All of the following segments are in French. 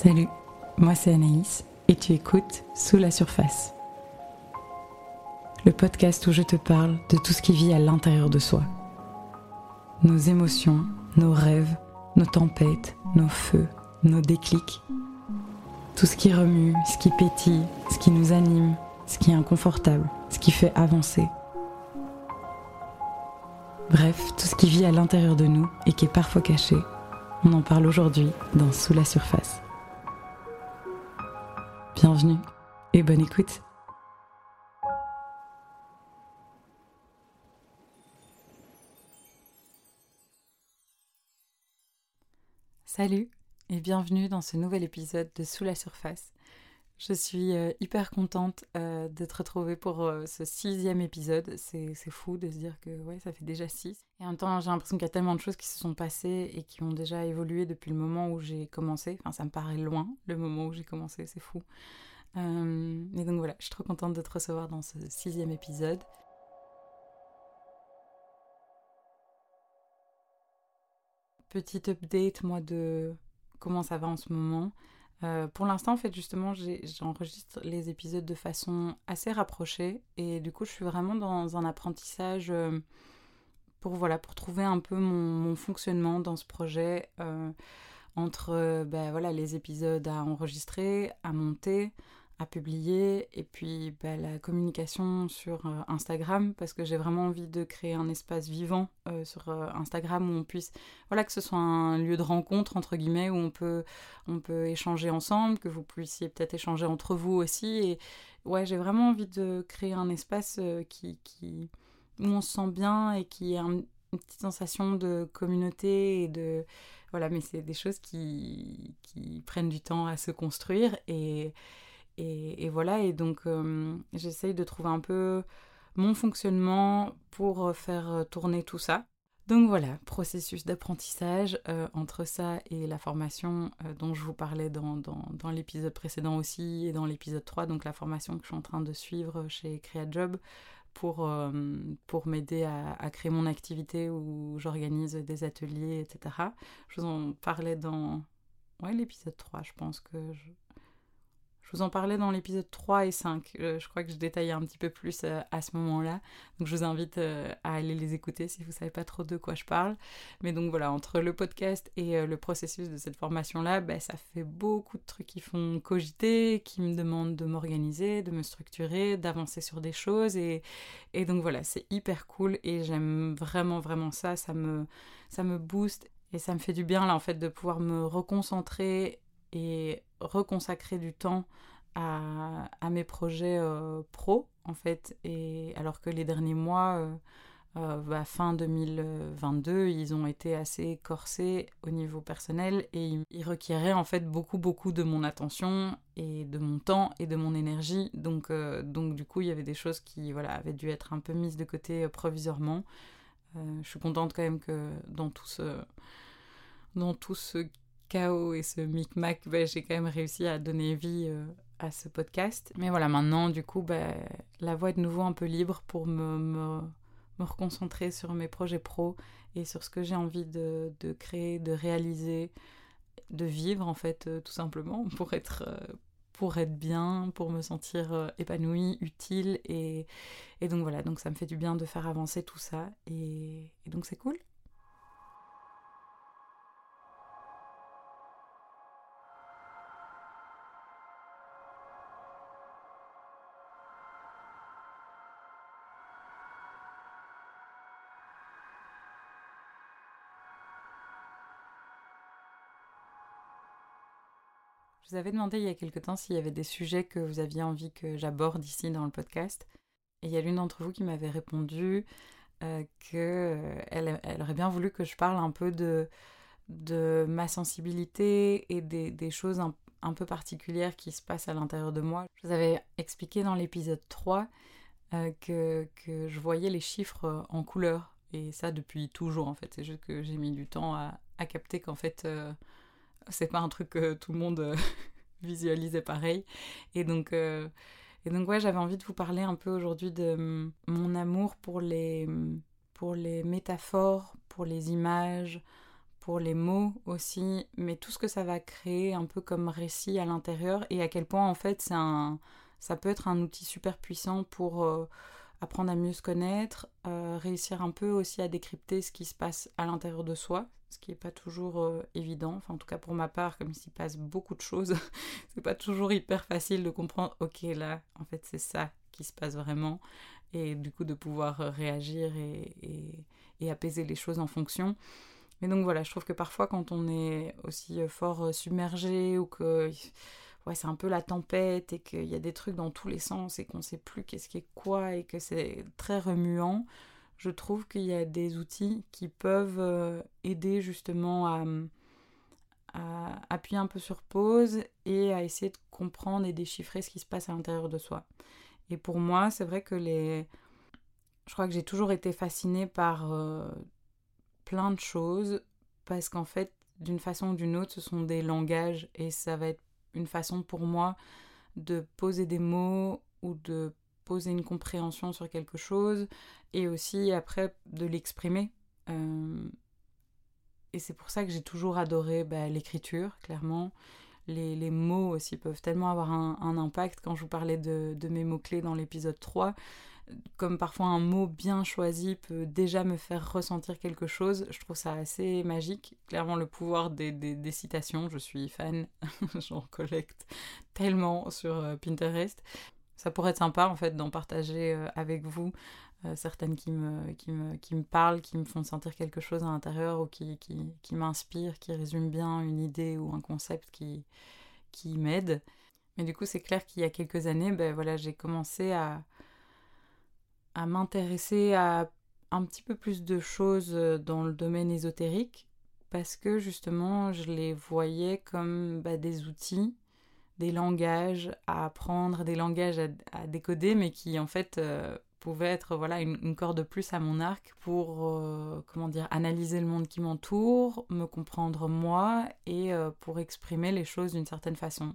Salut, moi c'est Anaïs et tu écoutes Sous la surface. Le podcast où je te parle de tout ce qui vit à l'intérieur de soi. Nos émotions, nos rêves, nos tempêtes, nos feux, nos déclics. Tout ce qui remue, ce qui pétille, ce qui nous anime, ce qui est inconfortable, ce qui fait avancer. Bref, tout ce qui vit à l'intérieur de nous et qui est parfois caché. On en parle aujourd'hui dans Sous la surface. Bienvenue et bonne écoute. Salut et bienvenue dans ce nouvel épisode de Sous la surface. Je suis euh, hyper contente euh, de te retrouver pour euh, ce sixième épisode. C'est fou de se dire que ouais, ça fait déjà six. Et en même temps, j'ai l'impression qu'il y a tellement de choses qui se sont passées et qui ont déjà évolué depuis le moment où j'ai commencé. Enfin, ça me paraît loin, le moment où j'ai commencé, c'est fou. mais donc voilà, je suis trop contente de te recevoir dans ce sixième épisode. Petit update, moi, de comment ça va en ce moment. Euh, pour l'instant, en fait, justement, j'enregistre les épisodes de façon assez rapprochée et du coup, je suis vraiment dans un apprentissage euh, pour voilà pour trouver un peu mon, fonctionnement dans ce projet euh, entre ben, voilà les épisodes à enregistrer, à monter, à publier et puis bah, la communication sur euh, Instagram parce que j'ai vraiment envie de créer un espace vivant euh, sur euh, Instagram où on puisse voilà que ce soit un lieu de rencontre entre guillemets où on peut on peut échanger ensemble que vous puissiez peut-être échanger entre vous aussi et ouais j'ai vraiment envie de créer un espace qui, qui où on se sent bien et qui a une petite sensation de communauté et de voilà mais c'est des choses qui qui prennent du temps à se construire et et, voilà, et donc euh, j'essaye de trouver un peu mon fonctionnement pour faire tourner tout ça. Donc voilà, processus d'apprentissage euh, entre ça et la formation euh, dont je vous parlais dans, l'épisode précédent aussi et dans l'épisode 3, donc la formation que je suis en train de suivre chez CreaJob pour, pour m'aider à, à, créer mon activité où j'organise des ateliers, etc. Je vous en parlais dans ouais, l'épisode 3, je pense que je, je vous en parlais dans l'épisode 3 et 5. Euh, je crois que je détaillais un petit peu plus euh, à ce moment-là. Donc je vous invite euh, à aller les écouter si vous ne savez pas trop de quoi je parle. Mais donc voilà, entre le podcast et le processus de cette formation-là, bah, ça fait beaucoup de trucs qui font cogiter, qui me demandent de m'organiser, de me structurer, d'avancer sur des choses. Et, et donc voilà, c'est hyper cool et j'aime vraiment, vraiment ça. Ça me, ça me booste et ça me fait du bien là en fait de pouvoir me reconcentrer et reconsacrer du temps à, mes projets euh, pro en fait. Et alors que les derniers mois euh, euh, bah, fin 2022 ils ont été assez corsés au niveau personnel et ils requéraient en fait beaucoup beaucoup de mon attention et de mon temps et de mon énergie. Donc donc du coup il y avait des choses qui voilà avaient dû être un peu mises de côté provisoirement. Je suis contente quand même que dans tout ce dans tout ce chaos et ce micmac, bah, j'ai quand même réussi à donner vie euh, à ce podcast. Mais voilà, maintenant, du coup, bah, la voie est de nouveau un peu libre pour me, me, reconcentrer sur mes projets pro et sur ce que j'ai envie de, de, créer, de réaliser, de vivre, en fait, euh, tout simplement, pour être, euh, pour être bien, pour me sentir épanouie, utile. Et, et, donc voilà, donc ça me fait du bien de faire avancer tout ça. et, et donc c'est cool. Vous avais demandé il y a quelque temps s'il y avait des sujets que vous aviez envie que j'aborde ici dans le podcast. Et il y a l'une d'entre vous qui m'avait répondu euh, qu'elle elle aurait bien voulu que je parle un peu de, de ma sensibilité et des, des choses un, peu particulières qui se passent à l'intérieur de moi. Je vous avais expliqué dans l'épisode 3 euh, que, que, je voyais les chiffres en couleur. Et ça depuis toujours en fait. C'est juste que j'ai mis du temps à, à capter qu'en fait... Euh, c'est pas un truc que tout le monde euh, visualisait pareil. Et donc, euh, et donc j'avais envie de vous parler un peu aujourd'hui de mm, mon amour pour les, pour les métaphores, pour les images, pour les mots aussi, mais tout ce que ça va créer un peu comme récit à l'intérieur et à quel point en fait c'est un, ça peut être un outil super puissant pour euh, apprendre à mieux se connaître, réussir un peu aussi à décrypter ce qui se passe à l'intérieur de soi, ce qui n'est pas toujours euh, évident. Enfin, en tout cas pour ma part, comme il s'y passe beaucoup de choses, c'est pas toujours hyper facile de comprendre. Ok, là, en fait, c'est ça qui se passe vraiment, et du coup de pouvoir réagir et, et apaiser les choses en fonction. Mais donc voilà, je trouve que parfois quand on est aussi fort submergé ou que ouais, c'est un peu la tempête et qu'il y a des trucs dans tous les sens et qu'on sait plus qu'est-ce qui est quoi et que c'est très remuant, je trouve qu'il y a des outils qui peuvent euh, aider justement à, à, appuyer un peu sur pause et à essayer de comprendre et déchiffrer ce qui se passe à l'intérieur de soi. Et pour moi, c'est vrai que les... Je crois que j'ai toujours été fascinée par euh, plein de choses parce qu'en fait, d'une façon ou d'une autre, ce sont des langages et ça va être une façon pour moi de poser des mots ou de poser une compréhension sur quelque chose et aussi après de l'exprimer. Euh, et c'est pour ça que j'ai toujours adoré bah, l'écriture, clairement. Les, les, mots aussi peuvent tellement avoir un, impact. Quand je vous parlais de, de mes mots-clés dans l'épisode 3, comme parfois un mot bien choisi peut déjà me faire ressentir quelque chose, je trouve ça assez magique. Clairement, le pouvoir des, des, citations, je suis fan, j'en collecte tellement sur euh, Pinterest. Ça pourrait être sympa en fait d'en partager euh, avec vous euh, certaines qui me, qui, me, qui me parlent, qui me font sentir quelque chose à l'intérieur ou qui, qui, qui m'inspirent, qui résument bien une idée ou un concept qui, qui m'aide. Mais du coup, c'est clair qu'il y a quelques années, ben voilà, j'ai commencé à, à m'intéresser à un petit peu plus de choses euh, dans le domaine ésotérique parce que justement je les voyais comme bah, des outils, des langages à apprendre, des langages à, décoder, mais qui en fait euh, pouvaient être voilà une, corde de plus à mon arc pour euh, comment dire analyser le monde qui m'entoure, me comprendre moi et pour exprimer les choses d'une certaine façon.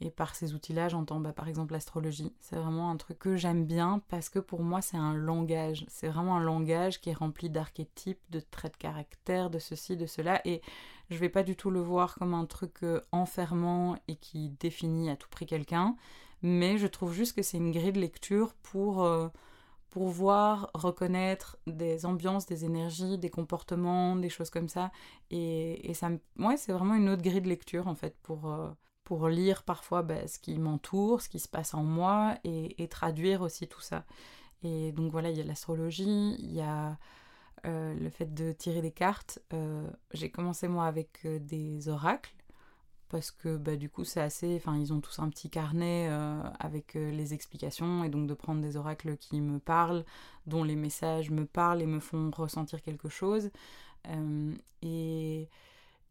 Et par ces outils-là, j'entends bah, par exemple l'astrologie. C'est vraiment un truc que j'aime bien parce que pour moi, c'est un langage. C'est vraiment un langage qui est rempli d'archétypes, de traits de caractère, de ceci, de cela. Et je vais pas du tout le voir comme un truc euh, enfermant et qui définit à tout prix quelqu'un. Mais je trouve juste que c'est une grille de lecture pour, euh, pour voir, reconnaître des ambiances, des énergies, des comportements, des choses comme ça. Et, et ça ouais, c'est vraiment une autre grille de lecture en fait pour. Euh, pour lire parfois ben, ce qui m'entoure, ce qui se passe en moi et, traduire aussi tout ça. Et donc voilà, il y a l'astrologie, il y a euh, le fait de tirer des cartes. Euh, j'ai commencé moi avec euh, des oracles parce que bah, du coup c'est assez, enfin ils ont tous un petit carnet avec les explications et donc de prendre des oracles qui me parlent, dont les messages me parlent et me font ressentir quelque chose. et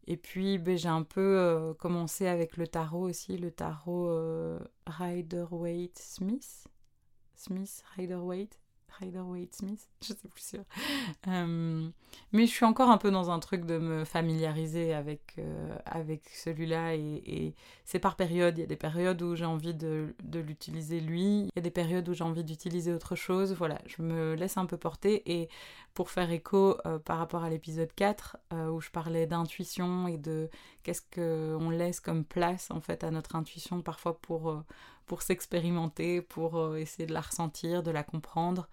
et puis ben, j'ai un peu euh, commencé avec le tarot aussi, le tarot euh, Rider-Waite Smith. Smith, Rider-Waite. Rider-Waite Smith, je sais plus sûr. Euh, mais je suis encore un peu dans un truc de me familiariser avec, euh, avec celui-là et, c'est par période. Il y a des périodes où j'ai envie de, de l'utiliser lui, il y a des périodes où j'ai envie d'utiliser autre chose. Voilà, je me laisse un peu porter et pour faire écho euh, par rapport à l'épisode 4 où je parlais d'intuition et de qu'est-ce qu'on laisse comme place en fait à notre intuition parfois pour pour s'expérimenter, pour euh, essayer de la ressentir, de la comprendre.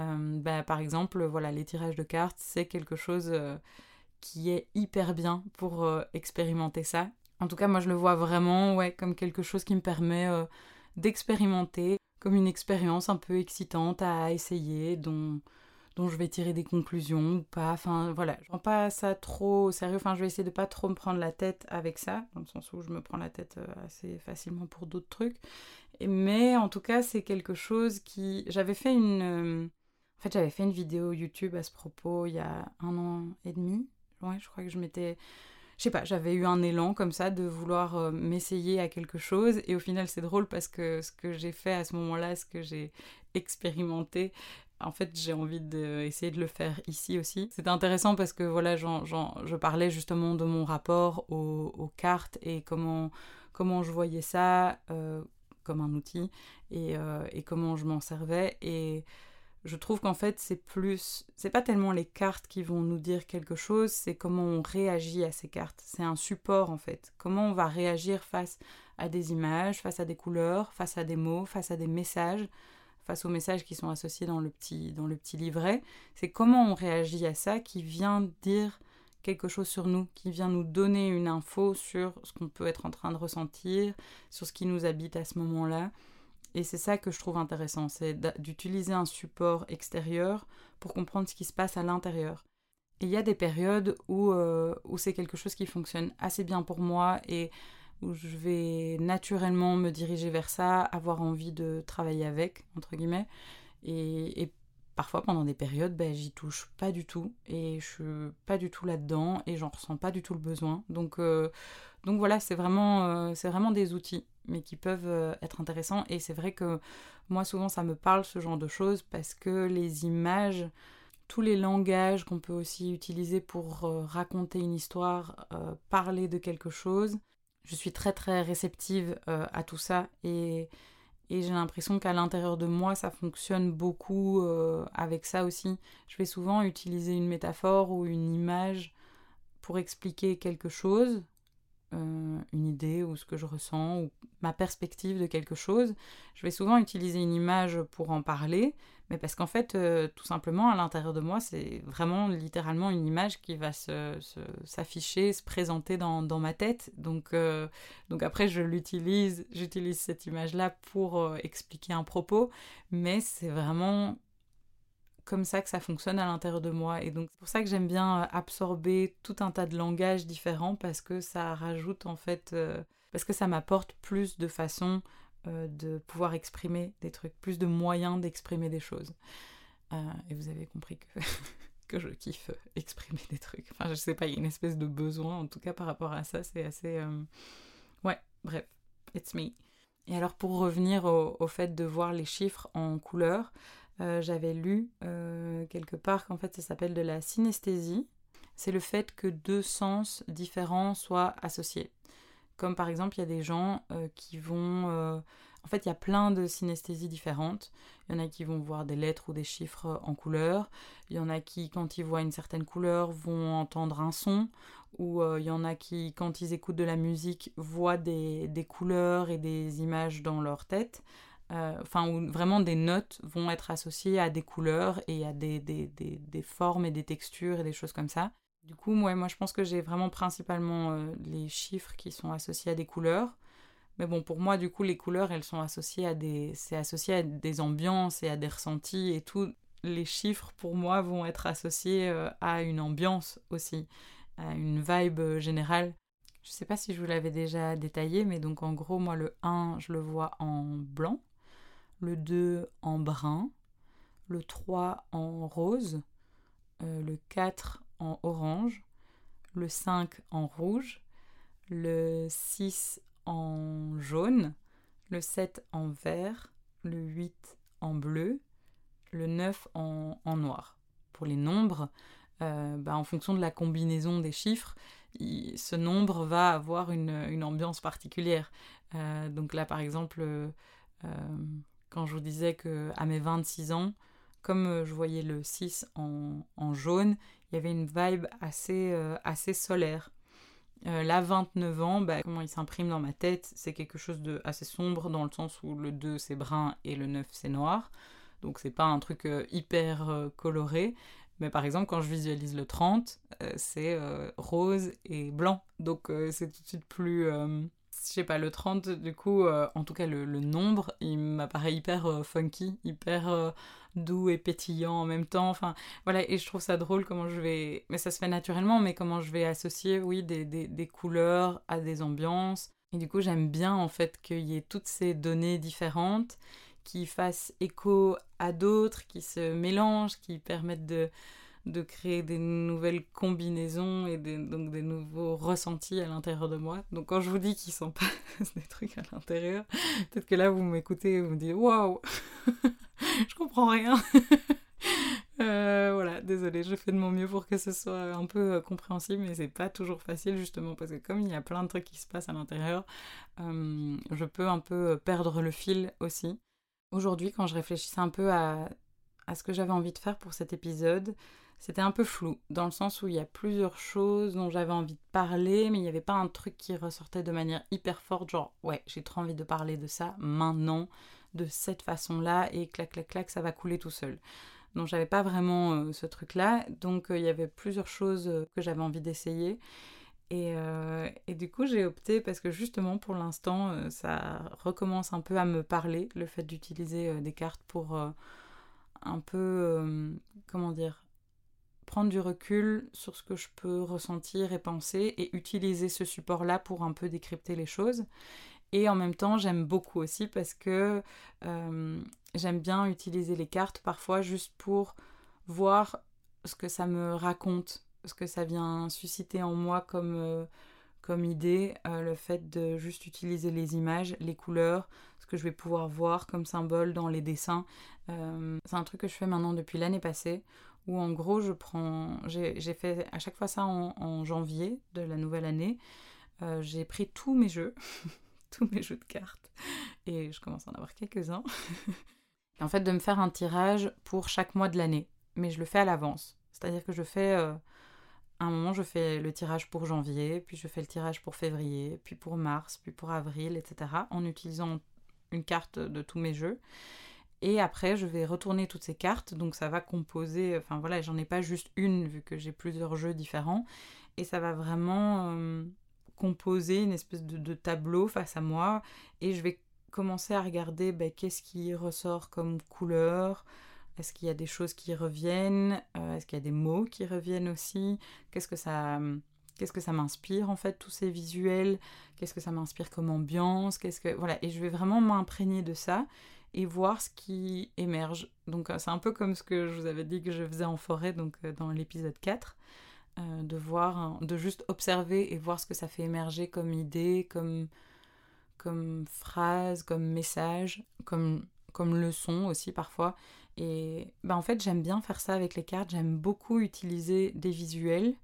Euh, bah, par exemple, voilà, les tirages de cartes, c'est quelque chose euh, qui est hyper bien pour expérimenter ça. En tout cas, moi, je le vois vraiment ouais, comme quelque chose qui me permet d'expérimenter, comme une expérience un peu excitante à essayer, dont, dont je vais tirer des conclusions ou pas. Enfin voilà, je prends pas ça trop au sérieux. Enfin, je vais essayer de pas trop me prendre la tête avec ça, dans le sens où je me prends la tête euh, assez facilement pour d'autres trucs. Mais en tout cas, c'est quelque chose qui. J'avais fait une. Euh, en fait, j'avais fait une vidéo YouTube à ce propos il y a un an et demi. Ouais, je crois que je m'étais je sais pas, j'avais eu un élan comme ça de vouloir euh, m'essayer à quelque chose. Et au final, c'est drôle parce que ce que j'ai fait à ce moment-là, ce que j'ai expérimenté, en fait, j'ai envie d'essayer de le faire ici aussi. C'était intéressant parce que voilà, je parlais justement de mon rapport aux, cartes et comment, comment je voyais ça euh, comme un outil et, euh, et comment je m'en servais. Et je trouve qu'en fait, c'est plus. C'est pas tellement les cartes qui vont nous dire quelque chose, c'est comment on réagit à ces cartes. C'est un support, en fait. Comment on va réagir face à des images, face à des couleurs, face à des mots, face à des messages, face aux messages qui sont associés dans le petit, dans le petit livret. C'est comment on réagit à ça qui vient dire quelque chose sur nous, qui vient nous donner une info sur ce qu'on peut être en train de ressentir, sur ce qui nous habite à ce moment-là. Et c'est ça que je trouve intéressant, c'est d'utiliser un support extérieur pour comprendre ce qui se passe à l'intérieur. Il y a des périodes où, euh, où c'est quelque chose qui fonctionne assez bien pour moi et où je vais naturellement me diriger vers ça, avoir envie de travailler avec, entre guillemets. Et, parfois, pendant des périodes, ben, j'y touche pas du tout et je suis pas du tout là-dedans et j'en ressens pas du tout le besoin. Donc, euh, donc voilà, c'est vraiment, euh, vraiment des outils mais qui peuvent euh, être intéressants. Et c'est vrai que moi, souvent, ça me parle ce genre de choses parce que les images, tous les langages qu'on peut aussi utiliser pour raconter une histoire, parler de quelque chose, je suis très très réceptive à tout ça et, j'ai l'impression qu'à l'intérieur de moi, ça fonctionne beaucoup avec ça aussi. Je vais souvent utiliser une métaphore ou une image pour expliquer quelque chose euh, une idée ou ce que je ressens ou ma perspective de quelque chose, je vais souvent utiliser une image pour en parler, mais parce qu'en fait, euh, tout simplement, à l'intérieur de moi, c'est vraiment littéralement une image qui va s'afficher, se, présenter dans, ma tête. Donc, euh, donc après, je l'utilise, j'utilise cette image-là pour expliquer un propos, mais c'est vraiment comme ça que ça fonctionne à l'intérieur de moi. Et donc c'est pour ça que j'aime bien euh, absorber tout un tas de langages différents parce que ça rajoute en fait, euh, parce que ça m'apporte plus de façons euh, de pouvoir exprimer des trucs, plus de moyens d'exprimer des choses. et vous avez compris que, que je kiffe exprimer des trucs. Enfin je sais pas, il y a une espèce de besoin en tout cas par rapport à ça, c'est assez... Ouais, bref, it's me. Et alors pour revenir au, au, fait de voir les chiffres en couleur, euh, j'avais lu euh, quelque part qu'en fait ça s'appelle de la synesthésie. C'est le fait que deux sens différents soient associés. Comme par exemple, il y a des gens euh, qui vont... En fait, il y a plein de synesthésies différentes. Il y en a qui vont voir des lettres ou des chiffres en couleur. Il y en a qui, quand ils voient une certaine couleur, vont entendre un son. Ou il y en a qui, quand ils écoutent de la musique, voient des, des couleurs et des images dans leur tête. Euh, enfin où vraiment des notes vont être associées à des couleurs et à des, des, des, des, formes et des textures et des choses comme ça. Du coup, moi, moi je pense que j'ai vraiment principalement euh, les chiffres qui sont associés à des couleurs. Mais bon, pour moi, du coup, les couleurs, elles sont associées à des, c'est associé à des ambiances et à des ressentis et tout. Les chiffres, pour moi, vont être associés euh, à une ambiance aussi, à une vibe générale. Je sais pas si je vous l'avais déjà détaillé, mais donc en gros, moi, le 1, je le vois en blanc le 2 en brun, le 3 en rose, euh, le 4 en orange, le 5 en rouge, le 6 en jaune, le 7 en vert, le 8 en bleu, le 9 en, noir. Pour les nombres, euh, bah, en fonction de la combinaison des chiffres, ce nombre va avoir une, ambiance particulière. Euh, donc là, par exemple, quand je vous disais que à mes 26 ans, comme euh, je voyais le 6 en, jaune, il y avait une vibe assez, euh, solaire. Euh, là, 29 ans, bah, comment il s'imprime dans ma tête, c'est quelque chose de assez sombre dans le sens où le 2 c'est brun et le 9 c'est noir. Donc c'est pas un truc hyper coloré. Mais par exemple, quand je visualise le 30, c'est rose et blanc. Donc c'est tout de suite plus je sais pas, le 30, du coup, euh, en tout cas le, nombre, il m'apparaît hyper euh, funky, hyper euh, doux et pétillant en même temps. Enfin, voilà, et je trouve ça drôle comment je vais. Mais ça se fait naturellement, mais comment je vais associer, oui, des, des, des couleurs à des ambiances. Et du coup, j'aime bien en fait qu'il y ait toutes ces données différentes qui fassent écho à d'autres, qui se mélangent, qui permettent de de créer des nouvelles combinaisons et donc des nouveaux ressentis à l'intérieur de moi. Donc quand je vous dis qu'ils sont pas des trucs à l'intérieur, peut-être que là vous m'écoutez et vous me dites waouh, je comprends rien. Euh, voilà, désolée, je fais de mon mieux pour que ce soit un peu euh, compréhensible, mais c'est pas toujours facile justement parce que comme il y a plein de trucs qui se passent à l'intérieur, euh, je peux un peu perdre le fil aussi. Aujourd'hui, quand je réfléchissais un peu à à ce que j'avais envie de faire pour cet épisode, c'était un peu flou, dans le sens où il y a plusieurs choses dont j'avais envie de parler, mais il n'y avait pas un truc qui ressortait de manière hyper forte, genre ouais, j'ai trop envie de parler de ça maintenant, de cette façon-là, et clac, clac, clac, ça va couler tout seul. Donc j'avais pas vraiment euh, ce truc-là, donc euh, il y avait plusieurs choses euh, que j'avais envie d'essayer. Et, et, du coup, j'ai opté parce que justement, pour l'instant, ça recommence un peu à me parler, le fait d'utiliser des cartes pour un peu, comment dire, prendre du recul sur ce que je peux ressentir et penser et utiliser ce support-là pour un peu décrypter les choses. Et en même temps, j'aime beaucoup aussi parce que euh, j'aime bien utiliser les cartes parfois juste pour voir ce que ça me raconte, ce que ça vient susciter en moi comme, euh, idée, euh, le fait de juste utiliser les images, les couleurs, ce que je vais pouvoir voir comme symbole dans les dessins. c'est un truc que je fais maintenant depuis l'année passée où en gros je prends, j'ai fait à chaque fois ça en, janvier de la nouvelle année, euh, j'ai pris tous mes jeux, tous mes jeux de cartes, et je commence à en avoir quelques-uns, en fait de me faire un tirage pour chaque mois de l'année, mais je le fais à l'avance, c'est-à-dire que je fais, euh, un moment je fais le tirage pour janvier, puis je fais le tirage pour février, puis pour mars, puis pour avril, etc., en utilisant une carte de tous mes jeux. Et après, je vais retourner toutes ces cartes, donc ça va composer, enfin voilà, j'en ai pas juste une vu que j'ai plusieurs jeux différents, et ça va vraiment euh, composer une espèce de, tableau face à moi, et je vais commencer à regarder ben, qu'est-ce qui ressort comme couleur, est-ce qu'il y a des choses qui reviennent, euh, est-ce qu'il y a des mots qui reviennent aussi, qu'est-ce que ça... Qu'est-ce que ça m'inspire en fait tous ces visuels? Qu'est-ce que ça m'inspire comme ambiance? Qu'est-ce que voilà. Et je vais vraiment m'imprégner de ça et voir ce qui émerge. Donc euh, c'est un peu comme ce que je vous avais dit que je faisais en forêt donc euh, dans l'épisode 4. Euh, de voir, de juste observer et voir ce que ça fait émerger comme idée, comme, comme phrase, comme message, comme, comme leçon aussi parfois. Et ben en fait j'aime bien faire ça avec les cartes, j'aime beaucoup utiliser des visuels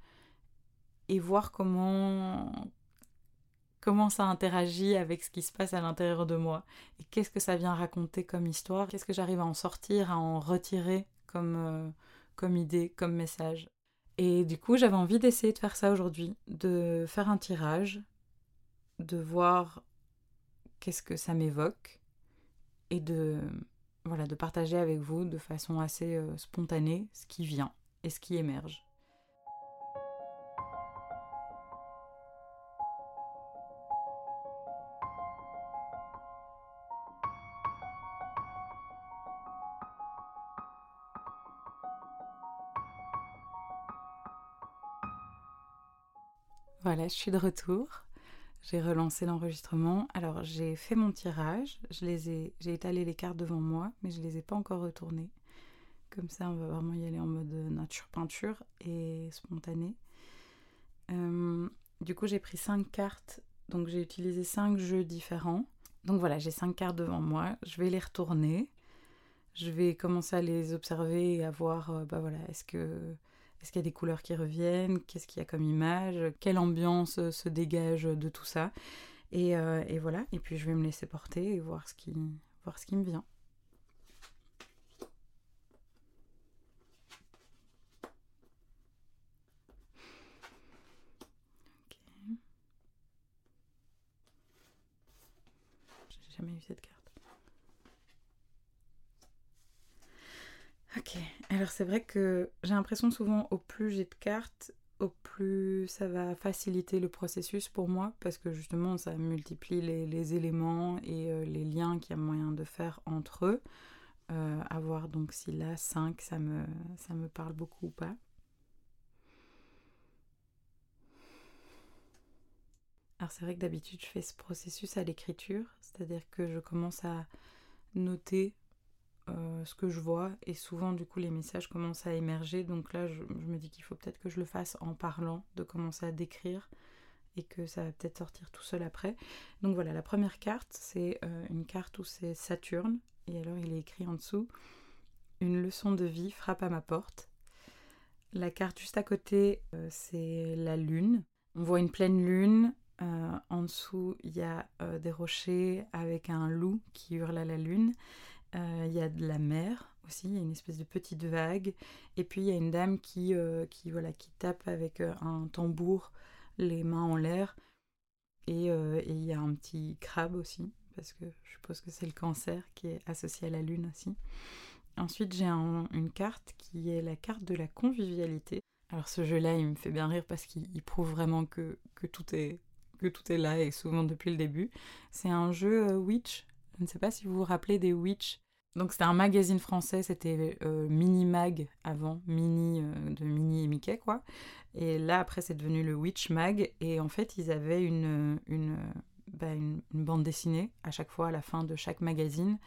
et voir comment, comment ça interagit avec ce qui se passe à l'intérieur de moi et qu'est-ce que ça vient raconter comme histoire, qu'est-ce que j'arrive à en sortir, à en retirer comme, euh, comme idée, comme message. Et du coup, j'avais envie d'essayer de faire ça aujourd'hui, de faire un tirage, de voir qu'est-ce que ça m'évoque et de voilà, de partager avec vous de façon assez euh, spontanée ce qui vient et ce qui émerge. Je suis de retour. J'ai relancé l'enregistrement. Alors, j'ai fait mon tirage. J'ai étalé les cartes devant moi, mais je les ai pas encore retournées. Comme ça, on va vraiment y aller en mode nature peinture et spontané. Euh, du coup, j'ai pris cinq cartes. Donc, j'ai utilisé cinq jeux différents. Donc voilà, j'ai cinq cartes devant moi. Je vais les retourner. Je vais commencer à les observer et à voir, euh, bah voilà, est-ce que est-ce qu'il y a des couleurs qui reviennent? Qu'est-ce qu'il y a comme image? Quelle ambiance euh, se dégage de tout ça? Euh, et, voilà, et puis je vais me laisser porter et voir ce qui, voir ce qui me vient. J'ai jamais eu cette carte. Ok, alors c'est vrai que j'ai l'impression souvent au plus j'ai de cartes, au plus ça va faciliter le processus pour moi parce que justement ça multiplie les, éléments et euh, les liens qu'il y a moyen de faire entre eux. Euh, avoir donc si là 5 ça me, ça me parle beaucoup ou pas. Alors c'est vrai que d'habitude je fais ce processus à l'écriture, c'est-à-dire que je commence à noter euh, ce que je vois. Et souvent du coup les messages commencent à émerger. Donc là je, me dis qu'il faut peut-être que je le fasse en parlant de commencer à décrire et que ça va peut-être sortir tout seul après. Donc voilà la première carte c'est euh, une carte où c'est Saturne. Et alors il est écrit en dessous une leçon de vie frappe à ma porte la carte juste à côté euh, c'est la lune. On voit une pleine lune en dessous il y a des rochers avec un loup qui hurle à la lune il y a de la mer aussi, il y a une espèce de petite vague. Et puis il y a une dame qui, euh, qui, voilà, qui tape avec euh, un tambour, les mains en l'air. Et, euh, et il y a un petit crabe aussi, parce que je suppose que c'est le cancer qui est associé à la lune aussi. Ensuite, j'ai une carte qui est la carte de la convivialité. Alors ce jeu-là, il me fait bien rire parce qu'il prouve vraiment que, que, tout est, que tout est là et souvent depuis le début. C'est un jeu Witch. Je ne sais pas si vous vous rappelez des Witch. Donc c'était un magazine français, c'était euh, Mini Mag avant, Mini euh, de Mini et Mickey quoi. Et là après c'est devenu le Witch Mag et en fait ils avaient une, bah, bande dessinée à chaque fois à la fin de chaque magazine.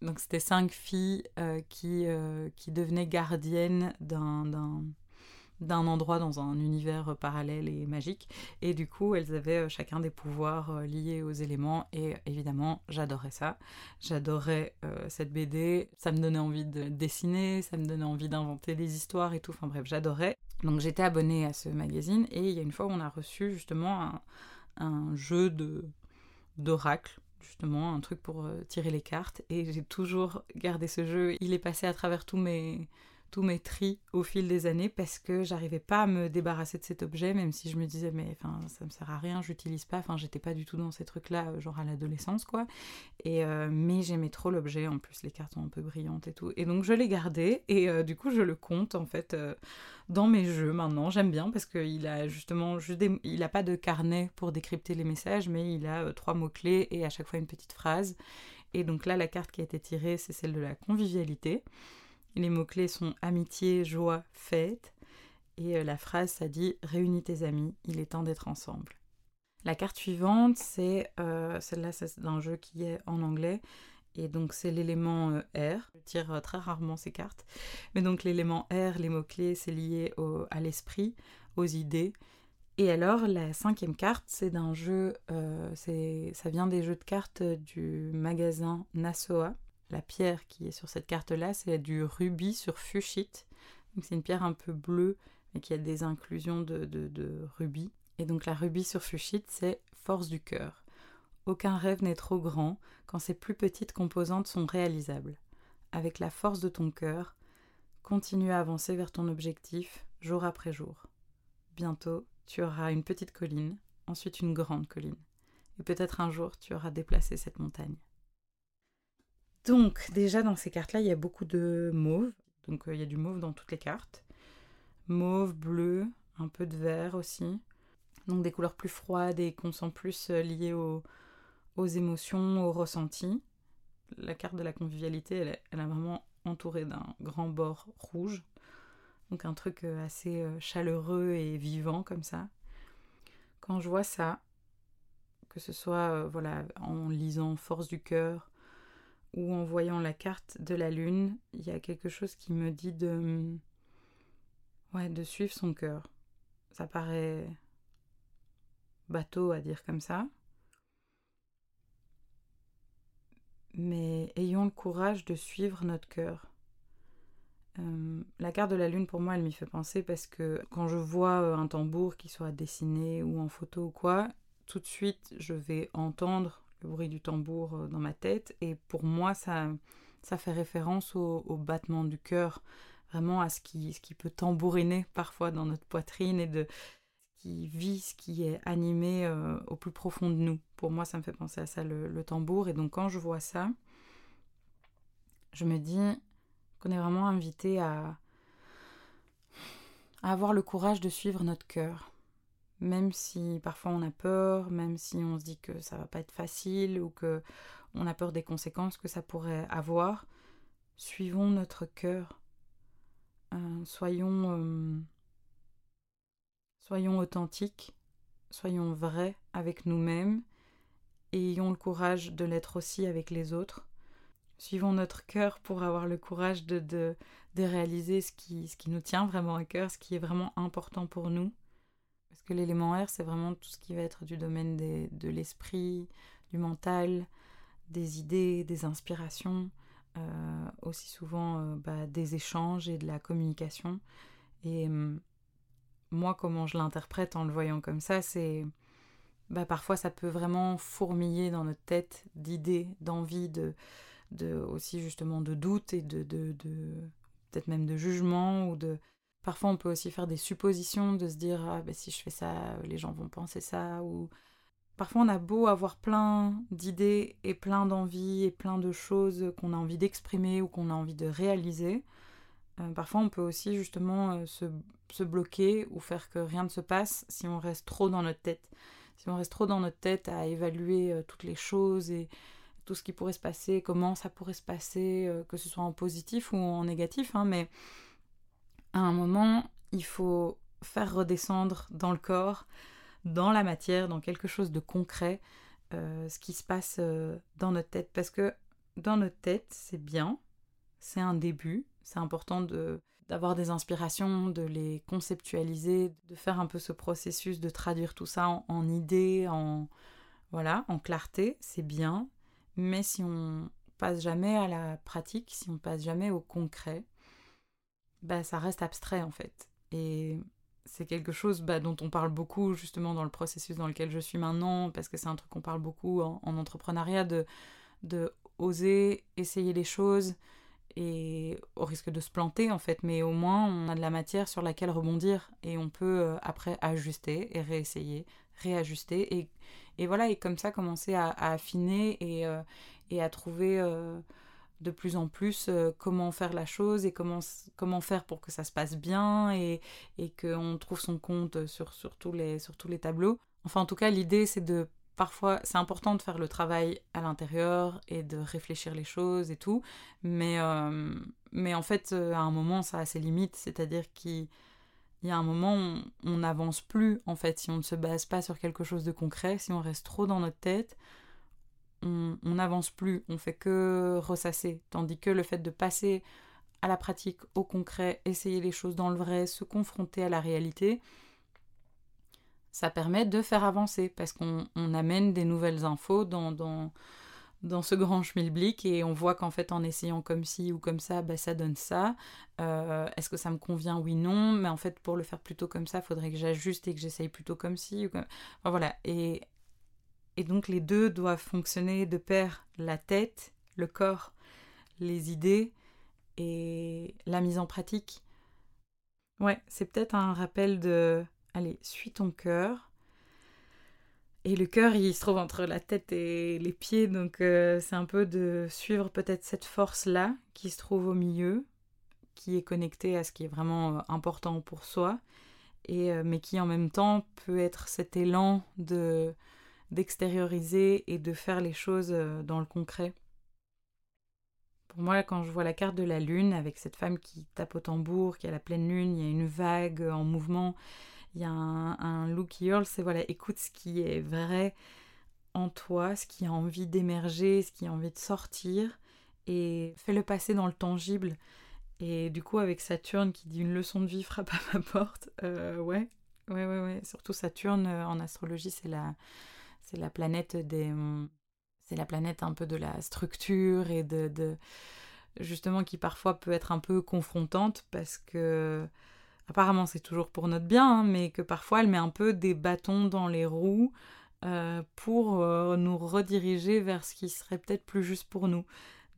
Donc c'était cinq filles euh, qui, qui devenaient gardiennes d'un d'un endroit dans un univers parallèle et magique. Et du coup, elles avaient euh, chacun des pouvoirs euh, liés aux éléments. Et évidemment, j'adorais ça. J'adorais euh, cette BD. Ça me donnait envie de dessiner, ça me donnait envie d'inventer des histoires et tout. Enfin bref, j'adorais. Donc j'étais abonnée à ce magazine. Et il y a une fois, on a reçu justement un, jeu d'oracle justement un truc pour tirer les cartes et j'ai toujours gardé ce jeu il est passé à travers tous mes tous mes tris au fil des années parce que j'arrivais pas à me débarrasser de cet objet, même si je me disais, mais enfin, ça me sert à rien, j'utilise pas, enfin, j'étais pas du tout dans ces trucs-là, euh, genre à l'adolescence, quoi. Et, euh, mais j'aimais trop l'objet, en plus, les cartes sont un peu brillantes et tout. Et donc, je l'ai gardé, et euh, du coup, je le compte, en fait, dans mes jeux maintenant. J'aime bien parce qu'il a justement, juste il a pas de carnet pour décrypter les messages, mais il a trois mots-clés et à chaque fois une petite phrase. Et donc là, la carte qui a été tirée, c'est celle de la convivialité. Les mots-clés sont amitié, joie, fête. Et euh, la phrase, ça dit Réunis tes amis, il est temps d'être ensemble. La carte suivante, c'est euh, celle-là, c'est d'un jeu qui est en anglais. Et donc, c'est l'élément euh, R. Je tire très rarement ces cartes. Mais donc, l'élément R, les mots-clés, c'est lié à l'esprit, aux idées. Et alors, la cinquième carte, c'est d'un jeu, ça vient des jeux de cartes du magasin Nasoa, la pierre qui est sur cette carte-là, c'est du rubis sur fuchsite. Donc c'est une pierre un peu bleue, mais qui a des inclusions de, rubis. Et donc la rubis sur fuchsite, c'est force du cœur. Aucun rêve n'est trop grand quand ses plus petites composantes sont réalisables. Avec la force de ton cœur, continue à avancer vers ton objectif jour après jour. Bientôt, tu auras une petite colline, ensuite une grande colline. Et peut-être un jour, tu auras déplacé cette montagne. Donc déjà dans ces cartes-là, il y a beaucoup de mauve. Donc euh, il y a du mauve dans toutes les cartes. Mauve, bleu, un peu de vert aussi. Donc des couleurs plus froides et qu'on sent plus euh, liées aux, émotions, aux ressentis. La carte de la convivialité, elle, est, elle est vraiment entourée d'un grand bord rouge. Donc un truc euh, assez chaleureux et vivant comme ça. Quand je vois ça, que ce soit voilà en lisant Force du cœur, ou en voyant la carte de la lune, il y a quelque chose qui me dit de ouais, de suivre son cœur. Ça paraît bateau à dire comme ça. Mais ayons le courage de suivre notre cœur. Euh, la carte de la lune, pour moi, elle m'y fait penser parce que quand je vois euh, un tambour qui soit dessiné ou en photo ou quoi, tout de suite, je vais entendre le bruit du tambour euh, dans ma tête. Et pour moi, ça, ça fait référence au, battement du cœur, vraiment à ce qui, ce qui peut tambouriner parfois dans notre poitrine et de ce qui vit, ce qui est animé euh, au plus profond de nous. Pour moi, ça me fait penser à ça, le, tambour. Et donc quand je vois ça, je me dis qu'on est vraiment invité à, à avoir le courage de suivre notre cœur même si parfois on a peur, même si on se dit que ça va pas être facile ou que on a peur des conséquences que ça pourrait avoir, suivons notre cœur. Euh, soyons, euh, soyons authentiques, soyons vrais avec nous-mêmes et ayons le courage de l'être aussi avec les autres. Suivons notre cœur pour avoir le courage de, de, de réaliser ce qui, ce qui nous tient vraiment à cœur, ce qui est vraiment important pour nous l'élément R, c'est vraiment tout ce qui va être du domaine de l'esprit, du mental, des idées, des inspirations, euh, aussi souvent euh, bah, des échanges et de la communication. Et hum, moi, comment je l'interprète en le voyant comme ça, c'est bah, parfois ça peut vraiment fourmiller dans notre tête d'idées, d'envie, de, aussi justement de doute et de, peut-être même de jugement ou de parfois on peut aussi faire des suppositions de se dire ah ben si je fais ça les gens vont penser ça ou parfois on a beau avoir plein d'idées et plein d'envies et plein de choses qu'on a envie d'exprimer ou qu'on a envie de réaliser euh, parfois on peut aussi justement euh, se, bloquer ou faire que rien ne se passe si on reste trop dans notre tête. Si on reste trop dans notre tête à évaluer euh, toutes les choses et tout ce qui pourrait se passer, comment ça pourrait se passer, que ce soit en positif ou en négatif, hein, mais à un moment, il faut faire redescendre dans le corps, dans la matière, dans quelque chose de concret, euh, ce qui se passe euh, dans notre tête. Parce que dans notre tête, c'est bien, c'est un début, c'est important de d'avoir des inspirations, de les conceptualiser, de faire un peu ce processus de traduire tout ça en, en idées, en voilà, en clarté, c'est bien, mais si on passe jamais à la pratique, si on passe jamais au concret, bah ça reste abstrait en fait. Et c'est quelque chose bah, dont on parle beaucoup justement dans le processus dans lequel je suis maintenant, parce que c'est un truc qu'on parle beaucoup en, entrepreneuriat, de, de oser essayer les choses, et au risque de se planter en fait, mais au moins on a de la matière sur laquelle rebondir et on peut euh, après ajuster et réessayer, réajuster et, et voilà, et comme ça commencer à, affiner et, euh, et, à trouver euh, de plus en plus euh, comment faire la chose et comment, comment faire pour que ça se passe bien et, et qu'on trouve son compte sur, sur, tous les, sur tous les tableaux. Enfin, en tout cas, l'idée, c'est de parfois, c'est important de faire le travail à l'intérieur et de réfléchir les choses et tout, mais, mais en fait, à un moment, ça a ses limites, c'est-à-dire qu'il il y a un moment où on n'avance plus, en fait, si on ne se base pas sur quelque chose de concret, si on reste trop dans notre tête, on n'avance plus, on fait que ressasser. Tandis que le fait de passer à la pratique, au concret, essayer les choses dans le vrai, se confronter à la réalité, ça permet de faire avancer parce qu'on amène des nouvelles infos dans, ce grand schmilblick et on voit qu'en fait en essayant comme ci ou comme ça, bah, ça donne ça. Euh, est-ce que ça me convient? Oui, non. Mais en fait pour le faire plutôt comme ça, il faudrait que j'ajuste et que j'essaye plutôt comme ci. Voilà. Et, et donc les deux doivent fonctionner de pair. La tête, le corps, les idées et la mise en pratique. Ouais, c'est peut-être un rappel de... Allez, suis ton cœur et le cœur, il se trouve entre la tête et les pieds, donc euh, c'est un peu de suivre peut-être cette force-là qui se trouve au milieu, qui est connectée à ce qui est vraiment euh, important pour soi, et, euh, mais qui en même temps peut être cet élan de d'extérioriser et de faire les choses dans le concret. Pour moi, quand je vois la carte de la lune avec cette femme qui tape au tambour, qui a la pleine lune, il y a une vague en mouvement, il y a un, un look Earl, c'est voilà, écoute ce qui est vrai en toi, ce qui a envie d'émerger, ce qui a envie de sortir, et fais-le passer dans le tangible. Et du coup, avec Saturne qui dit une leçon de vie frappe à ma porte, euh, ouais, ouais, ouais, ouais. Surtout Saturne euh, en astrologie, c'est la, c'est la planète des, c'est la planète un peu de la structure et de, de, justement qui parfois peut être un peu confrontante parce que apparemment c'est toujours pour notre bien, hein, mais que parfois elle met un peu des bâtons dans les roues euh, pour euh, nous rediriger vers ce qui serait peut-être plus juste pour nous.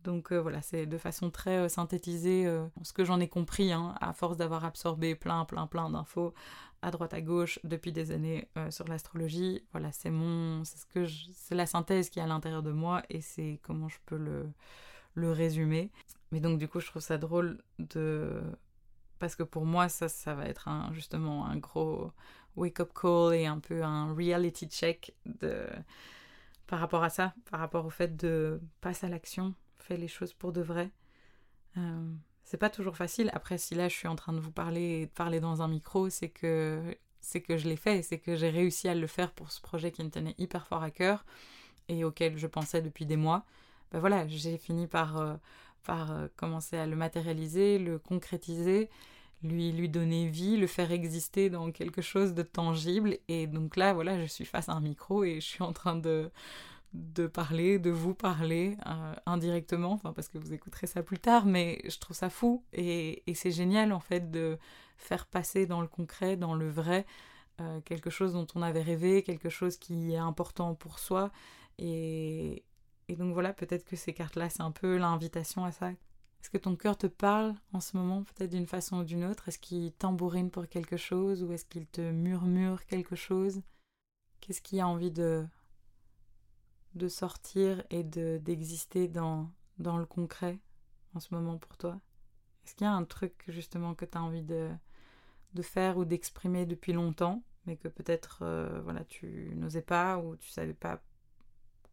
Donc euh, voilà, c'est de façon très synthétisée ce que j'en ai compris, hein, à force d'avoir absorbé plein, plein, plein d'infos à droite à gauche depuis des années sur l'astrologie. Voilà, c'est mon, c'est ce que, c'est la synthèse qui est à l'intérieur de moi et c'est comment je peux le le résumer. Mais donc du coup, je trouve ça drôle de parce que pour moi, ça, ça va être un, justement un gros wake-up call et un peu un reality check de, par rapport à ça, par rapport au fait de passer à l'action, faire les choses pour de vrai. Euh, c'est pas toujours facile. Après, si là je suis en train de vous parler, de parler dans un micro, c'est que c'est que je l'ai fait, c'est que j'ai réussi à le faire pour ce projet qui me tenait hyper fort à cœur et auquel je pensais depuis des mois. Ben voilà, j'ai fini par euh, par euh, commencer à le matérialiser, le concrétiser, lui, lui donner vie, le faire exister dans quelque chose de tangible. Et donc là, voilà, je suis face à un micro et je suis en train de, de parler, de vous parler euh, indirectement, enfin parce que vous écouterez ça plus tard, mais je trouve ça fou et, c'est génial en fait de faire passer dans le concret, dans le vrai, euh, quelque chose dont on avait rêvé, quelque chose qui est important pour soi. Et, et donc voilà, peut-être que ces cartes-là, c'est un peu l'invitation à ça. Est-ce que ton cœur te parle en ce moment, peut-être d'une façon ou d'une autre? Est-ce qu'il tambourine pour quelque chose ou est-ce qu'il te murmure quelque chose? Qu'est-ce qui a envie de, de sortir et de, d'exister dans, dans le concret en ce moment pour toi? Est-ce qu'il y a un truc justement que tu as envie de, de faire ou d'exprimer depuis longtemps, mais que peut-être euh, voilà, tu n'osais pas ou tu savais pas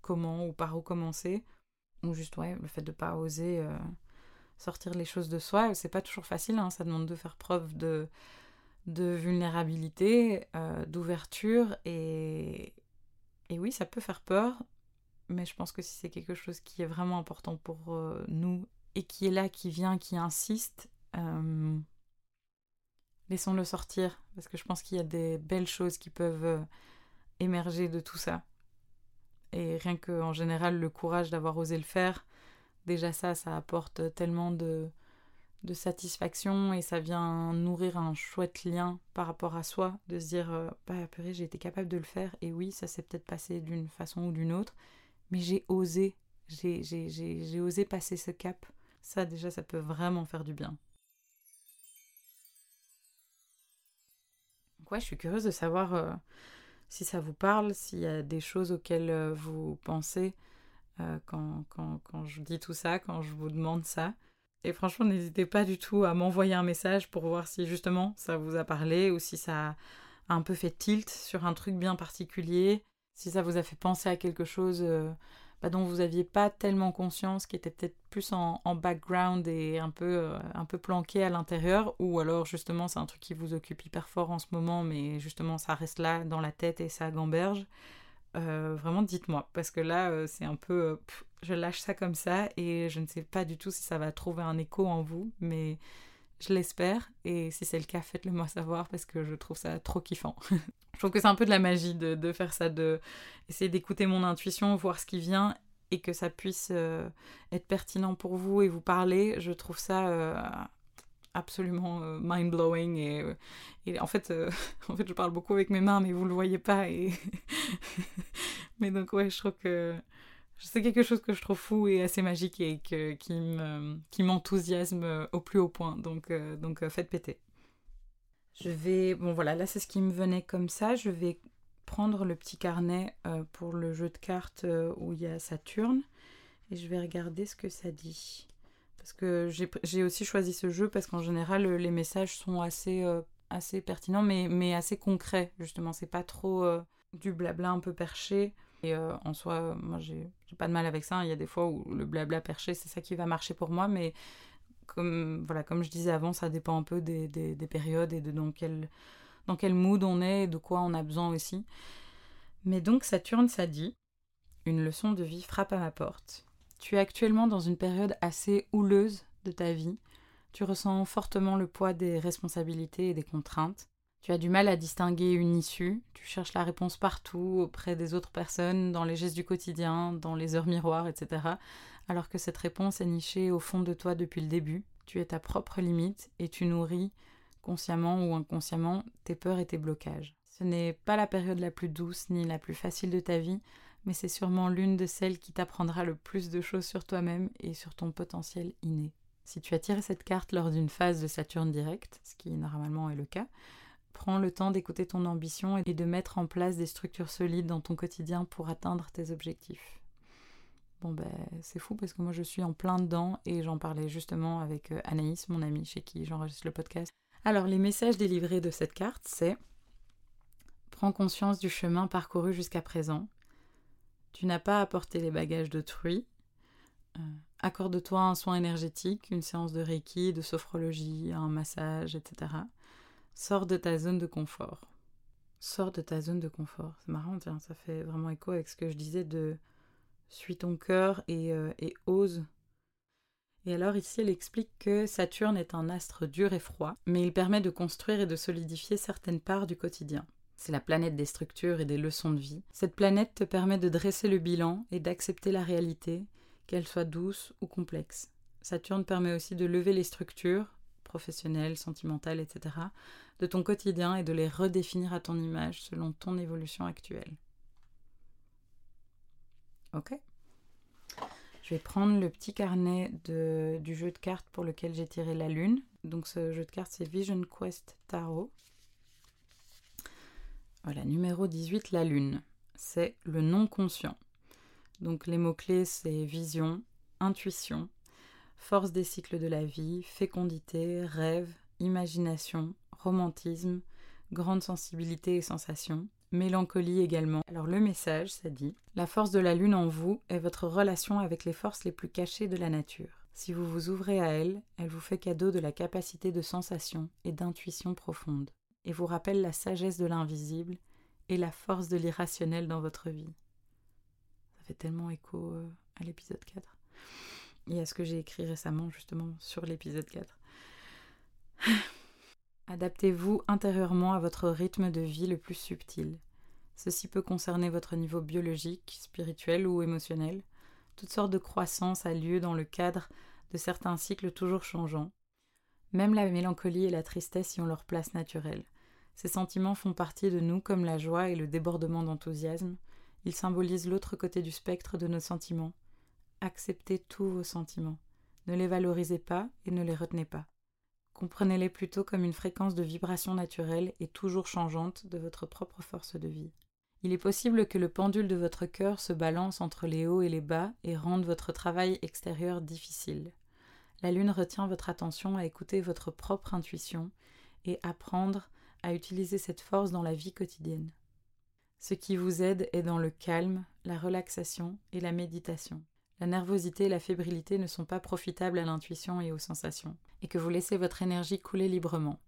comment ou par où commencer? Ou juste ouais, le fait de pas oser euh, sortir les choses de soi, c'est pas toujours facile, hein, ça demande de faire preuve de, de vulnérabilité, euh, d'ouverture et, et oui, ça peut faire peur, mais je pense que si c'est quelque chose qui est vraiment important pour nous et qui est là, qui vient, qui insiste, laissons-le sortir, parce que je pense qu'il y a des belles choses qui peuvent euh, émerger de tout ça. Et rien que, en général, le courage d'avoir osé le faire, déjà ça, ça apporte tellement de, satisfaction et ça vient nourrir un chouette lien par rapport à soi, de se dire, euh, bah purée, j'ai été capable de le faire, et oui, ça s'est peut-être passé d'une façon ou d'une autre, mais j'ai osé, j'ai osé passer ce cap. Ça, déjà, ça peut vraiment faire du bien. je suis curieuse de savoir euh, si ça vous parle, s'il y a des choses auxquelles euh, vous pensez euh, quand, quand, quand, je dis tout ça, quand je vous demande ça. Et franchement, n'hésitez pas du tout à m'envoyer un message pour voir si justement ça vous a parlé ou si ça a un peu fait tilt sur un truc bien particulier, si ça vous a fait penser à quelque chose bah, dont vous aviez pas tellement conscience, qui était peut-être plus en, background et un peu, euh, un peu planqué à l'intérieur, ou alors justement c'est un truc qui vous occupe hyper fort en ce moment, mais justement ça reste là dans la tête et ça gamberge. Euh, vraiment dites-moi, parce que là euh, c'est un peu... je lâche ça comme ça et je ne sais pas du tout si ça va trouver un écho en vous, mais je l'espère, et si c'est le cas, faites-le moi savoir parce que je trouve ça trop kiffant. je trouve que c'est un peu de la magie de, faire ça, de essayer d'écouter mon intuition, voir ce qui vient et que ça puisse euh, être pertinent pour vous et vous parler. Je trouve ça euh, absolument euh, mind-blowing et, en fait, en fait, je parle beaucoup avec mes mains, mais vous le voyez pas. Mais donc ouais, je trouve que c'est quelque chose que je trouve fou et assez magique et qui m'enthousiasme au plus haut point. Donc, euh, euh, faites péter. Je vais, bon voilà, là c'est ce qui me venait comme ça. Je vais prendre le petit carnet euh, pour le jeu de cartes où il y a Saturne et je vais regarder ce que ça dit. Parce que j'ai aussi choisi ce jeu parce qu'en général les messages sont assez, assez pertinents mais, mais assez concrets justement. C'est pas trop du blabla un peu perché. Et euh, en soi, moi, j'ai pas de mal avec ça. Il y a des fois où le blabla perché, c'est ça qui va marcher pour moi. Mais comme, voilà, comme je disais avant, ça dépend un peu des, des, périodes et de dans quel, dans quel mood on est et de quoi on a besoin aussi. Mais donc, Saturne, ça dit Une leçon de vie frappe à ma porte. Tu es actuellement dans une période assez houleuse de ta vie. Tu ressens fortement le poids des responsabilités et des contraintes. Tu as du mal à distinguer une issue, tu cherches la réponse partout, auprès des autres personnes, dans les gestes du quotidien, dans les heures miroirs, etc. Alors que cette réponse est nichée au fond de toi depuis le début. Tu es ta propre limite et tu nourris, consciemment ou inconsciemment, tes peurs et tes blocages. Ce n'est pas la période la plus douce ni la plus facile de ta vie, mais c'est sûrement l'une de celles qui t'apprendra le plus de choses sur toi-même et sur ton potentiel inné. Si tu as tiré cette carte lors d'une phase de Saturne direct, ce qui normalement est le cas, Prends le temps d'écouter ton ambition et de mettre en place des structures solides dans ton quotidien pour atteindre tes objectifs. Bon ben c'est fou parce que moi je suis en plein dedans et j'en parlais justement avec euh, Anaïs, mon amie chez qui j'enregistre le podcast. Alors les messages délivrés de cette carte c'est Prends conscience du chemin parcouru jusqu'à présent. Tu n'as pas apporté les bagages d'autrui. Euh, accorde-toi un soin énergétique, une séance de Reiki, de sophrologie, un massage, etc. Sors de ta zone de confort. Sors de ta zone de confort. C'est marrant, tiens, ça fait vraiment écho avec ce que je disais de suis ton cœur et, euh, et ose. Et alors ici, elle explique que Saturne est un astre dur et froid, mais il permet de construire et de solidifier certaines parts du quotidien. C'est la planète des structures et des leçons de vie. Cette planète te permet de dresser le bilan et d'accepter la réalité, qu'elle soit douce ou complexe. Saturne permet aussi de lever les structures, professionnelles, sentimentales, etc., de ton quotidien et de les redéfinir à ton image selon ton évolution actuelle. Ok Je vais prendre le petit carnet de, du jeu de cartes pour lequel j'ai tiré la lune. Donc ce jeu de cartes, c'est Vision Quest Tarot. Voilà, numéro 18, la lune. C'est le non conscient. Donc les mots-clés, c'est vision, intuition, force des cycles de la vie, fécondité, rêve, imagination, romantisme, grande sensibilité et sensation, mélancolie également. Alors le message, ça dit La force de la lune en vous est votre relation avec les forces les plus cachées de la nature. Si vous vous ouvrez à elle, elle vous fait cadeau de la capacité de sensation et d'intuition profonde, et vous rappelle la sagesse de l'invisible et la force de l'irrationnel dans votre vie. Ça fait tellement écho euh, à l'épisode 4 et à ce que j'ai écrit récemment justement sur l'épisode 4. Adaptez-vous intérieurement à votre rythme de vie le plus subtil. Ceci peut concerner votre niveau biologique, spirituel ou émotionnel. Toutes sortes de croissance a lieu dans le cadre de certains cycles toujours changeants. Même la mélancolie et la tristesse y ont leur place naturelle. Ces sentiments font partie de nous comme la joie et le débordement d'enthousiasme. Ils symbolisent l'autre côté du spectre de nos sentiments. Acceptez tous vos sentiments. Ne les valorisez pas et ne les retenez pas. Comprenez-les plutôt comme une fréquence de vibration naturelle et toujours changeante de votre propre force de vie. Il est possible que le pendule de votre cœur se balance entre les hauts et les bas et rende votre travail extérieur difficile. La lune retient votre attention à écouter votre propre intuition et apprendre à utiliser cette force dans la vie quotidienne. Ce qui vous aide est dans le calme, la relaxation et la méditation la nervosité et la fébrilité ne sont pas profitables à l'intuition et aux sensations, et que vous laissez votre énergie couler librement.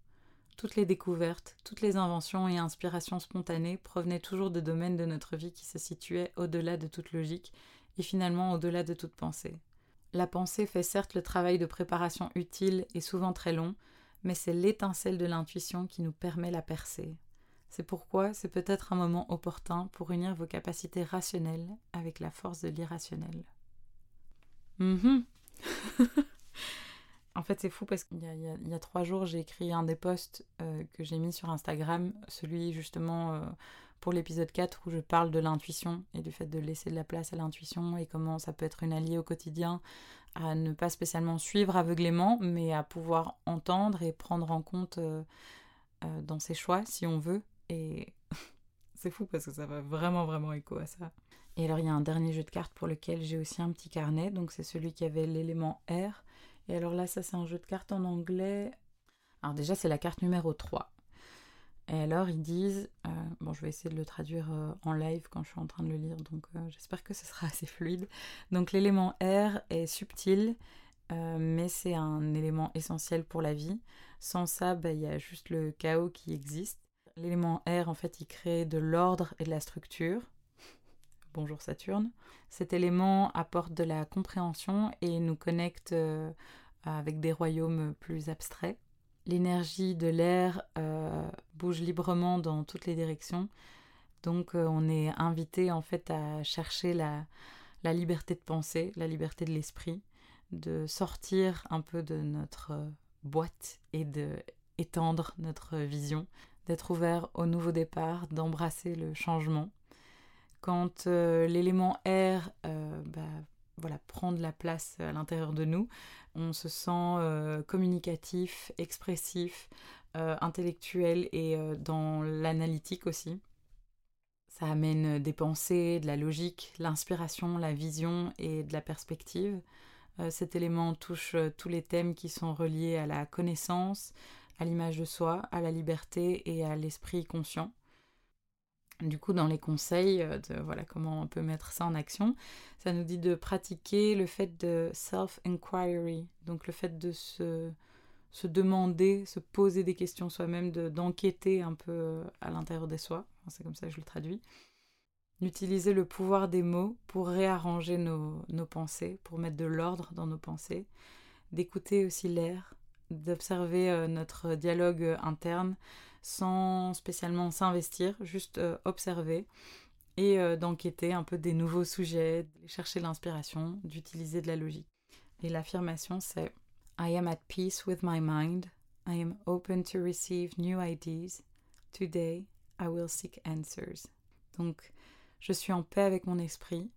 Toutes les découvertes, toutes les inventions et inspirations spontanées provenaient toujours de domaines de notre vie qui se situaient au-delà de toute logique et finalement au-delà de toute pensée. La pensée fait certes le travail de préparation utile et souvent très long, mais c'est l'étincelle de l'intuition qui nous permet la percée. C'est pourquoi c'est peut-être un moment opportun pour unir vos capacités rationnelles avec la force de l'irrationnel. Mhm. en fait, c'est fou parce qu'il y, a trois jours, j'ai écrit un des posts euh, que j'ai mis sur Instagram, celui justement euh, pour l'épisode 4 où je parle de l'intuition et du fait de laisser de la place à l'intuition et comment ça peut être une alliée au quotidien, à ne pas spécialement suivre aveuglément, mais à pouvoir entendre et prendre en compte euh, dans ses choix si on veut. Et c'est fou parce que ça va vraiment, vraiment écho à ça. Et alors il y a un dernier jeu de cartes pour lequel j'ai aussi un petit carnet, donc c'est celui qui avait l'élément R. Et alors là, ça c'est un jeu de cartes en anglais. Alors déjà c'est la carte numéro 3. Et alors ils disent, euh, bon je vais essayer de le traduire euh, en live quand je suis en train de le lire, donc euh, j'espère que ce sera assez fluide. Donc l'élément R est subtil, mais c'est un élément essentiel pour la vie. Sans ça, bah, il y a juste le chaos qui existe. L'élément R, en fait, il crée de l'ordre et de la structure. Bonjour Saturne. Cet élément apporte de la compréhension et nous connecte euh, avec des royaumes plus abstraits. L'énergie de l'air euh, bouge librement dans toutes les directions, donc euh, on est invité en fait à chercher la, la liberté de penser, la liberté de l'esprit, de sortir un peu de notre boîte et de étendre notre vision, d'être ouvert au nouveau départ, d'embrasser le changement quand euh, l'élément air euh, bah, voilà, prend de la place à l'intérieur de nous, on se sent euh, communicatif, expressif, intellectuel et dans l'analytique aussi. Ça amène des pensées, de la logique, l'inspiration, la vision et de la perspective. cet élément touche tous les thèmes qui sont reliés à la connaissance, à l'image de soi, à la liberté et à l'esprit conscient. Du coup, dans les conseils euh, de voilà comment on peut mettre ça en action, ça nous dit de pratiquer le fait de self-inquiry, donc le fait de se, se demander, se poser des questions soi-même, d'enquêter un peu euh, à l'intérieur de soi. C'est comme ça que je le traduis. D'utiliser le pouvoir des mots pour réarranger nos, nos pensées, pour mettre de l'ordre dans nos pensées. D'écouter aussi l'air, d'observer euh, notre dialogue interne sans spécialement s'investir, juste euh, observer et euh, d'enquêter un peu des nouveaux sujets, chercher l'inspiration, d'utiliser de la logique. Et l'affirmation c'est I am at peace with my mind. I am open to receive new ideas. Today, I will seek answers. Donc, je suis en paix avec mon esprit.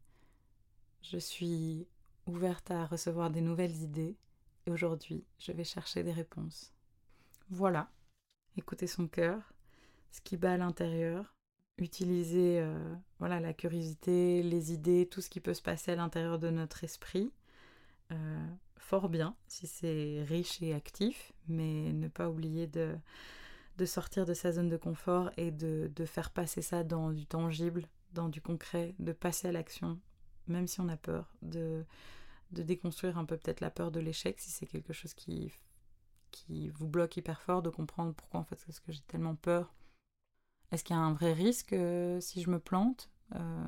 Je suis ouverte à recevoir des nouvelles idées. Et aujourd'hui, je vais chercher des réponses. Voilà. Écouter son cœur, ce qui bat à l'intérieur, utiliser euh, voilà la curiosité, les idées, tout ce qui peut se passer à l'intérieur de notre esprit. Euh, fort bien si c'est riche et actif, mais ne pas oublier de, de sortir de sa zone de confort et de, de faire passer ça dans du tangible, dans du concret, de passer à l'action, même si on a peur, de, de déconstruire un peu peut-être la peur de l'échec si c'est quelque chose qui, qui vous bloque hyper fort, de comprendre pourquoi en fait est-ce que j'ai tellement peur est-ce qu'il y a un vrai risque euh, si je me plante euh,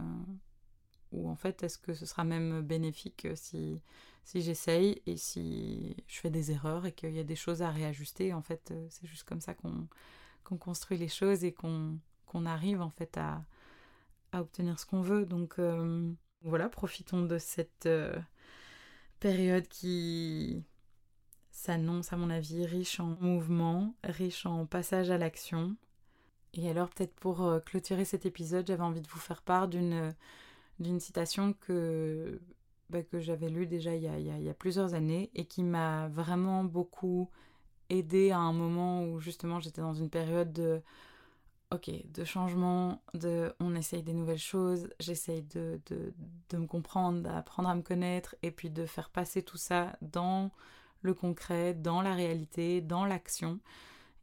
Ou en fait, est-ce que ce sera même bénéfique euh, si, si j'essaye et si je fais des erreurs et qu'il y a des choses à réajuster En fait, c'est juste comme ça qu'on construit les choses et qu'on arrive en fait à, à obtenir ce qu'on veut. Donc voilà, profitons de cette période qui s'annonce à mon avis riche en mouvement, riche en passage à l'action, et alors peut-être pour euh, clôturer cet épisode, j'avais envie de vous faire part d'une euh, citation que, bah, que j'avais lue déjà il y, a, il y, a, plusieurs années et qui m'a vraiment beaucoup aidé à un moment où justement j'étais dans une période de ok, de changement, de on essaye des nouvelles choses, j'essaye de, de, de, me comprendre, d'apprendre à me connaître et puis de faire passer tout ça dans le concret, dans la réalité, dans l'action.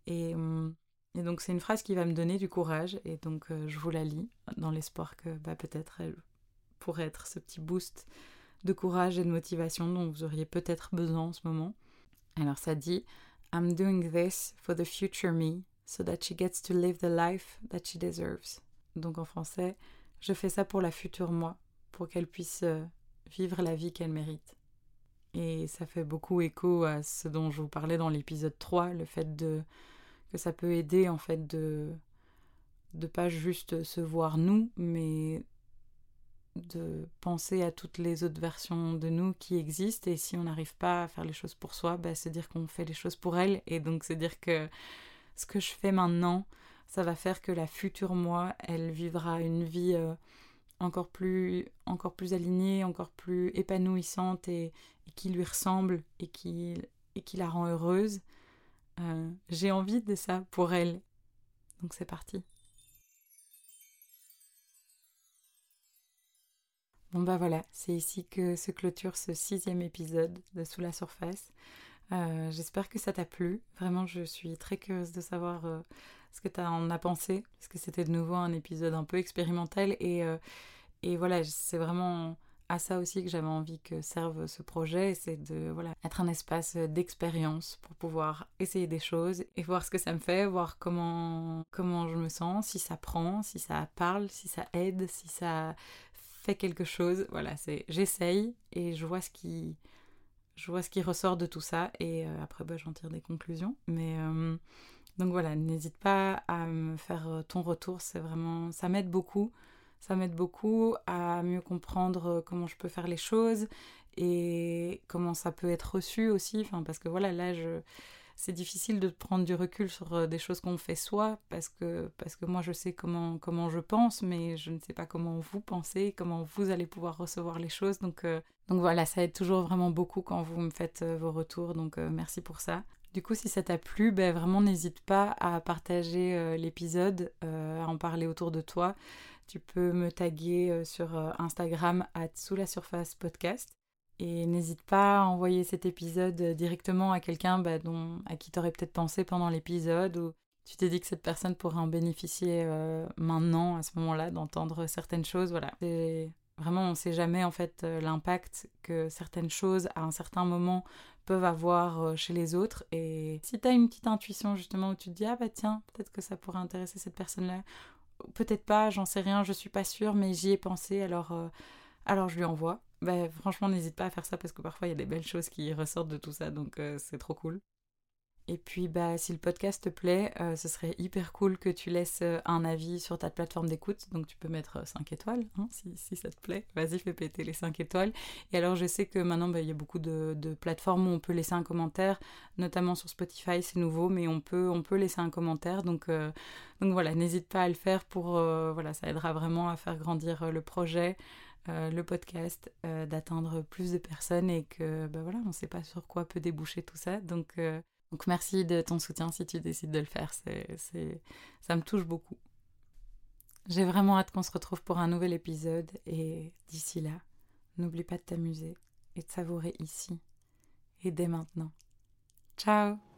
Et hum, et donc c'est une phrase qui va me donner du courage et donc euh, je vous la lis dans l'espoir que bah, peut-être elle pourrait être ce petit boost de courage et de motivation dont vous auriez peut-être besoin en ce moment. Alors ça dit I'm doing this for the future me so that she gets to live the life that she deserves. Donc en français, je fais ça pour la future moi, pour qu'elle puisse euh, vivre la vie qu'elle mérite. Et ça fait beaucoup écho à ce dont je vous parlais dans l'épisode 3, le fait de que ça peut aider en fait de de pas juste se voir nous, mais de penser à toutes les autres versions de nous qui existent. Et si on n'arrive pas à faire les choses pour soi, bah, se dire qu'on fait les choses pour elle. Et donc se dire que ce que je fais maintenant, ça va faire que la future moi, elle vivra une vie euh, encore plus encore plus alignée, encore plus épanouissante et, qui lui ressemble et qui et qui la rend heureuse euh, j'ai envie de ça pour elle. Donc c'est parti. Bon bah voilà, c'est ici que se clôture ce sixième épisode de Sous la surface. Euh, j'espère que ça t'a plu. Vraiment, je suis très curieuse de savoir euh, ce que tu en as pensé, parce que c'était de nouveau un épisode un peu expérimental et, et voilà, c'est vraiment à ça aussi que j'avais envie que serve ce projet, c'est de voilà, être un espace d'expérience pour pouvoir essayer des choses et voir ce que ça me fait, voir comment, comment je me sens, si ça prend, si ça parle, si ça aide, si ça fait quelque chose. Voilà, c'est j'essaye et je vois ce qui je vois ce qui ressort de tout ça et euh, après bah, j'en tire des conclusions. Mais euh, donc voilà, n'hésite pas à me faire ton retour, c'est vraiment ça m'aide beaucoup ça m'aide beaucoup à mieux comprendre euh, comment je peux faire les choses et comment ça peut être reçu aussi. Enfin, parce que voilà, là, c'est difficile de prendre du recul sur euh, des choses qu'on fait soi parce que, parce que moi, je sais comment, comment je pense, mais je ne sais pas comment vous pensez, comment vous allez pouvoir recevoir les choses. Donc, euh, donc voilà, ça aide toujours vraiment beaucoup quand vous me faites vos retours. Donc merci pour ça. Du coup, si ça t'a plu, ben, vraiment n'hésite pas à partager l'épisode, à en parler autour de toi. Tu peux me taguer euh, sur euh, Instagram à sous la surface podcast. Et n'hésite pas à envoyer cet épisode euh, directement à quelqu'un bah, à qui tu aurais peut-être pensé pendant l'épisode ou tu t'es dit que cette personne pourrait en bénéficier maintenant, à ce moment-là, d'entendre certaines choses. Voilà. Vraiment, on ne sait jamais en fait l'impact que certaines choses à un certain moment peuvent avoir chez les autres. Et si tu as une petite intuition justement où tu te dis, ah bah tiens, peut-être que ça pourrait intéresser cette personne-là, peut-être pas, j'en sais rien, je suis pas sûre, mais j'y ai pensé, alors, euh, alors je lui envoie. Bah, franchement, n'hésite pas à faire ça parce que parfois il y a des belles choses qui ressortent de tout ça, donc euh, c'est trop cool. Et puis, bah, si le podcast te plaît, euh, ce serait hyper cool que tu laisses euh, un avis sur ta plateforme d'écoute. Donc, tu peux mettre 5 étoiles, hein, si, ça te plaît. Vas-y, fais péter les 5 étoiles. Et alors, je sais que maintenant, bah, il y a beaucoup de, plateformes où on peut laisser un commentaire, notamment sur Spotify, c'est nouveau, mais on peut, on peut laisser un commentaire. Donc, euh, donc voilà, n'hésite pas à le faire pour... voilà, ça aidera vraiment à faire grandir le projet. le podcast, d'atteindre plus de personnes et que bah voilà, on ne sait pas sur quoi peut déboucher tout ça. Donc, donc merci de ton soutien si tu décides de le faire, ça me touche beaucoup. J'ai vraiment hâte qu'on se retrouve pour un nouvel épisode et d'ici là, n'oublie pas de t'amuser et de savourer ici et dès maintenant. Ciao